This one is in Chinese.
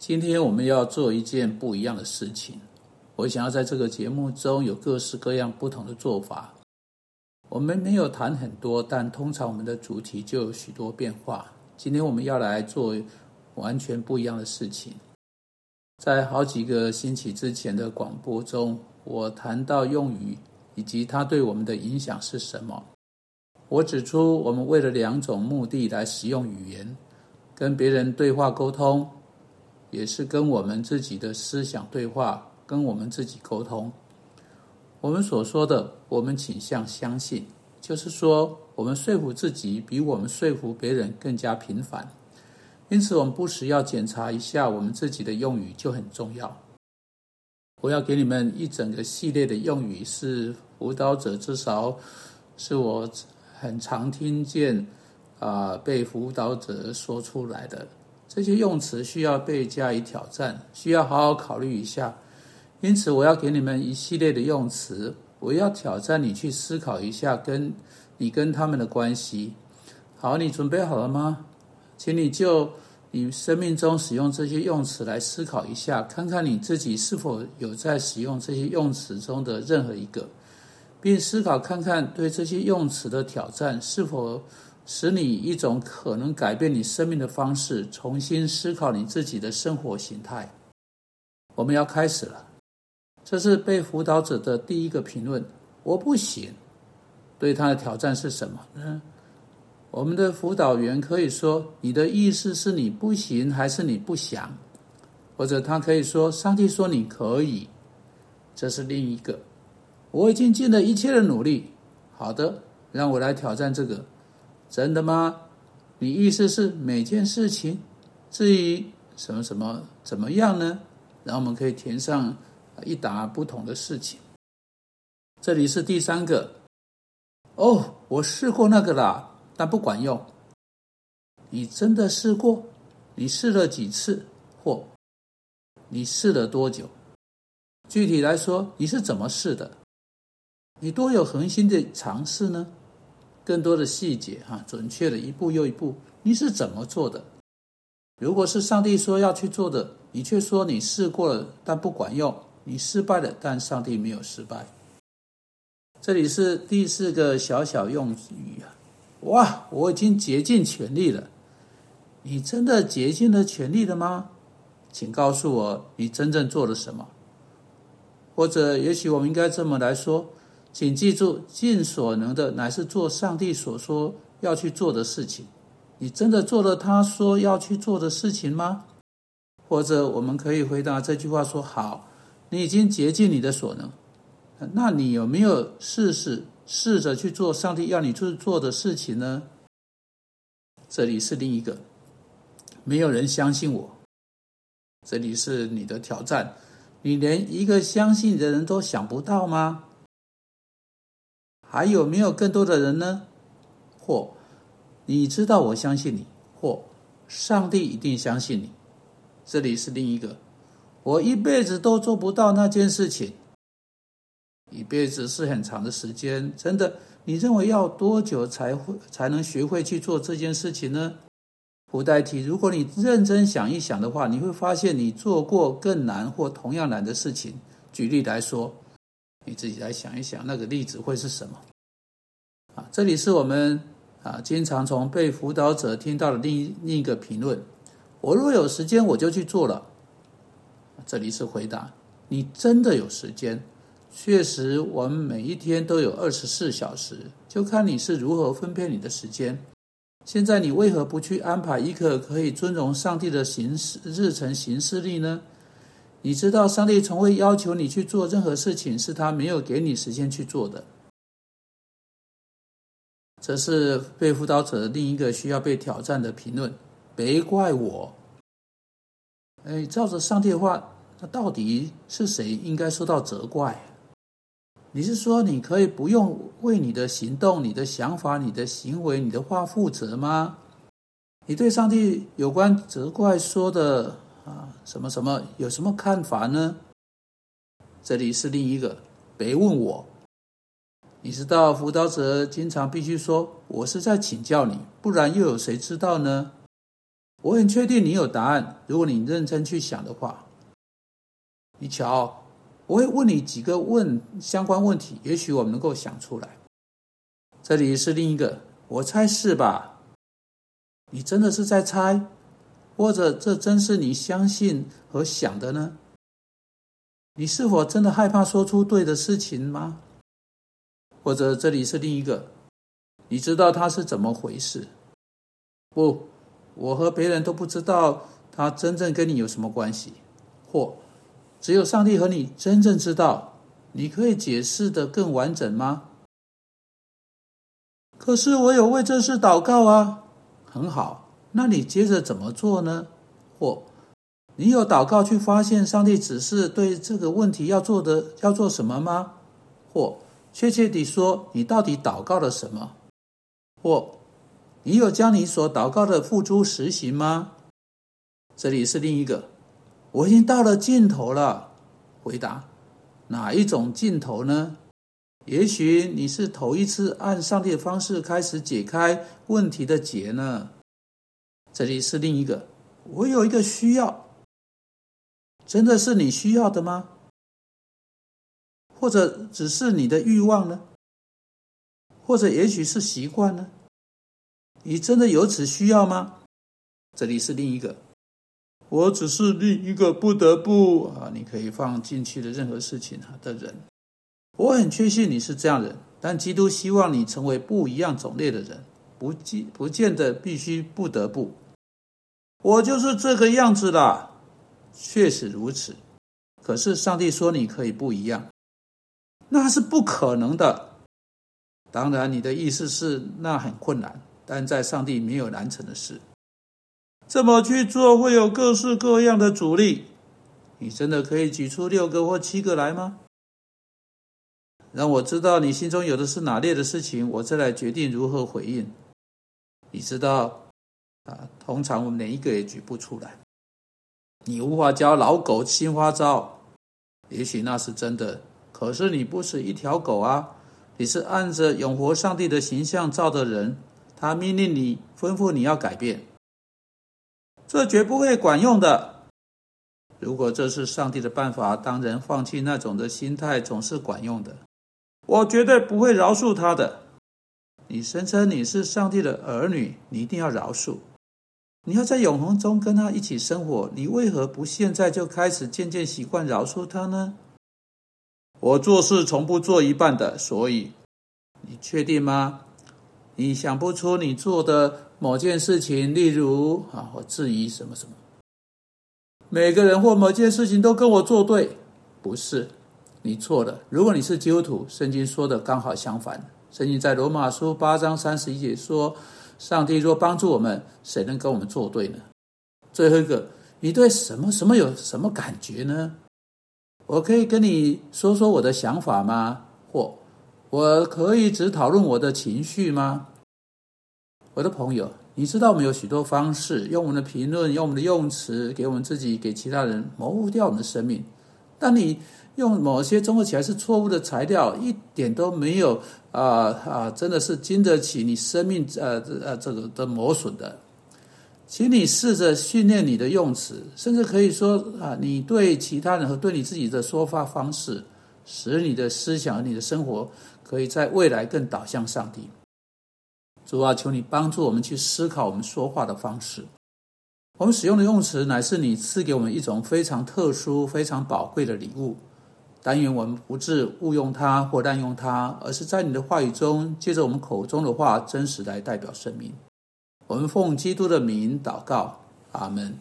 今天我们要做一件不一样的事情。我想要在这个节目中有各式各样不同的做法。我们没有谈很多，但通常我们的主题就有许多变化。今天我们要来做完全不一样的事情。在好几个星期之前的广播中，我谈到用语以及它对我们的影响是什么。我指出，我们为了两种目的来使用语言：跟别人对话沟通，也是跟我们自己的思想对话，跟我们自己沟通。我们所说的，我们倾向相信，就是说，我们说服自己比我们说服别人更加频繁。因此，我们不时要检查一下我们自己的用语就很重要。我要给你们一整个系列的用语，是辅导者至少是我。很常听见啊，被辅导者说出来的这些用词需要被加以挑战，需要好好考虑一下。因此，我要给你们一系列的用词，我要挑战你去思考一下，跟你跟他们的关系。好，你准备好了吗？请你就你生命中使用这些用词来思考一下，看看你自己是否有在使用这些用词中的任何一个。并思考看看，对这些用词的挑战是否使你一种可能改变你生命的方式，重新思考你自己的生活形态。我们要开始了。这是被辅导者的第一个评论：“我不行。”对他的挑战是什么呢？我们的辅导员可以说：“你的意思是你不行，还是你不想？”或者他可以说：“上帝说你可以。”这是另一个。我已经尽了一切的努力。好的，让我来挑战这个。真的吗？你意思是每件事情，至于什么什么怎么样呢？然后我们可以填上一沓不同的事情。这里是第三个。哦，我试过那个啦，但不管用。你真的试过？你试了几次？或你试了多久？具体来说，你是怎么试的？你多有恒心的尝试呢？更多的细节哈，准确的一步又一步，你是怎么做的？如果是上帝说要去做的，你却说你试过了，但不管用，你失败了，但上帝没有失败。这里是第四个小小用语啊！哇，我已经竭尽全力了。你真的竭尽了全力了吗？请告诉我，你真正做了什么？或者，也许我们应该这么来说。请记住，尽所能的乃是做上帝所说要去做的事情。你真的做了他说要去做的事情吗？或者，我们可以回答这句话说：好，你已经竭尽你的所能。那你有没有试试试着去做上帝要你去做的事情呢？这里是另一个，没有人相信我。这里是你的挑战，你连一个相信的人都想不到吗？还有没有更多的人呢？或你知道我相信你，或上帝一定相信你。这里是另一个，我一辈子都做不到那件事情。一辈子是很长的时间，真的？你认为要多久才会才能学会去做这件事情呢？不代替。如果你认真想一想的话，你会发现你做过更难或同样难的事情。举例来说。你自己来想一想，那个例子会是什么？啊，这里是我们啊经常从被辅导者听到的另另一个评论。我若有时间，我就去做了。这里是回答：你真的有时间？确实，我们每一天都有二十四小时，就看你是如何分配你的时间。现在你为何不去安排一个可以尊荣上帝的行事日程行事历呢？你知道，上帝从未要求你去做任何事情，是他没有给你时间去做的。这是被辅导者的另一个需要被挑战的评论。别怪我。哎，照着上帝的话，那到底是谁应该受到责怪？你是说你可以不用为你的行动、你的想法、你的行为、你的话负责吗？你对上帝有关责怪说的？啊，什么什么有什么看法呢？这里是另一个，别问我。你知道辅导者经常必须说：“我是在请教你，不然又有谁知道呢？”我很确定你有答案。如果你认真去想的话，你瞧，我会问你几个问相关问题，也许我们能够想出来。这里是另一个，我猜是吧？你真的是在猜，或者这真是你相信和想的呢？你是否真的害怕说出对的事情吗？或者这里是另一个，你知道他是怎么回事？不。我和别人都不知道他真正跟你有什么关系，或只有上帝和你真正知道。你可以解释的更完整吗？可是我有为这事祷告啊。很好，那你接着怎么做呢？或你有祷告去发现上帝只是对这个问题要做的要做什么吗？或确切地说，你到底祷告了什么？或？你有将你所祷告的付诸实行吗？这里是另一个，我已经到了尽头了。回答：哪一种尽头呢？也许你是头一次按上帝的方式开始解开问题的结呢。这里是另一个，我有一个需要，真的是你需要的吗？或者只是你的欲望呢？或者也许是习惯呢？你真的有此需要吗？这里是另一个，我只是另一个不得不啊，你可以放进去的任何事情啊的人。我很确信你是这样人，但基督希望你成为不一样种类的人，不见不见得必须不得不。我就是这个样子啦，确实如此。可是上帝说你可以不一样，那是不可能的。当然，你的意思是那很困难。但在上帝没有难成的事，这么去做会有各式各样的阻力。你真的可以举出六个或七个来吗？让我知道你心中有的是哪列的事情，我再来决定如何回应。你知道，啊，通常我们连一个也举不出来。你无法教老狗新花招，也许那是真的。可是你不是一条狗啊，你是按着永活上帝的形象造的人。他命令你，吩咐你要改变，这绝不会管用的。如果这是上帝的办法，当人放弃那种的心态，总是管用的。我绝对不会饶恕他的。你声称你是上帝的儿女，你一定要饶恕。你要在永恒中跟他一起生活，你为何不现在就开始渐渐习惯饶恕他呢？我做事从不做一半的，所以你确定吗？你想不出你做的某件事情，例如啊，我质疑什么什么。每个人或某件事情都跟我作对，不是？你错了。如果你是基督徒，圣经说的刚好相反。圣经在罗马书八章三十一节说：“上帝若帮助我们，谁能跟我们作对呢？”最后一个，你对什么什么有什么感觉呢？我可以跟你说说我的想法吗？或我可以只讨论我的情绪吗？我的朋友，你知道我们有许多方式，用我们的评论，用我们的用词，给我们自己，给其他人模糊掉我们的生命。当你用某些综合起来是错误的材料，一点都没有啊啊，真的是经得起你生命呃呃这个的磨损的。请你试着训练你的用词，甚至可以说啊，你对其他人和对你自己的说话方式，使你的思想和你的生活可以在未来更导向上帝。主啊，求你帮助我们去思考我们说话的方式。我们使用的用词乃是你赐给我们一种非常特殊、非常宝贵的礼物。但愿我们不致误用它或滥用它，而是在你的话语中，借着我们口中的话，真实来代表生命。我们奉基督的名祷告，阿门。